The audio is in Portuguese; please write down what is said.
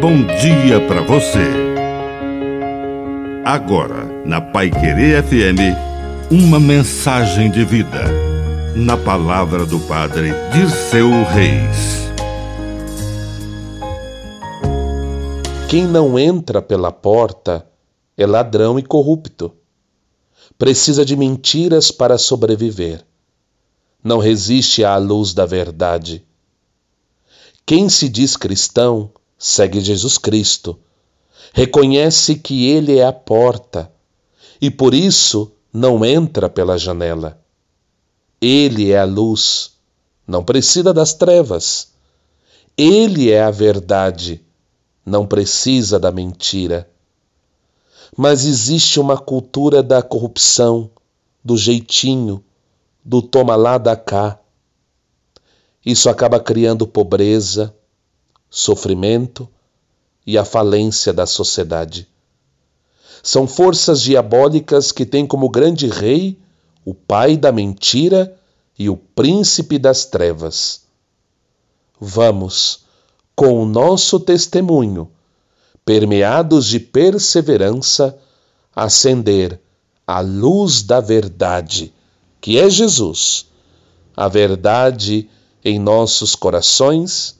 bom dia para você. Agora, na Pai Querer FM, uma mensagem de vida. Na palavra do Padre Dirceu Reis. Quem não entra pela porta é ladrão e corrupto. Precisa de mentiras para sobreviver. Não resiste à luz da verdade. Quem se diz cristão segue Jesus Cristo, reconhece que Ele é a porta e por isso não entra pela janela. Ele é a luz, não precisa das trevas. Ele é a verdade, não precisa da mentira. Mas existe uma cultura da corrupção, do jeitinho, do toma lá da cá. Isso acaba criando pobreza, sofrimento e a falência da sociedade. São forças diabólicas que têm como grande rei o pai da mentira e o príncipe das trevas. Vamos, com o nosso testemunho, permeados de perseverança, acender a luz da verdade, que é Jesus, a verdade em nossos corações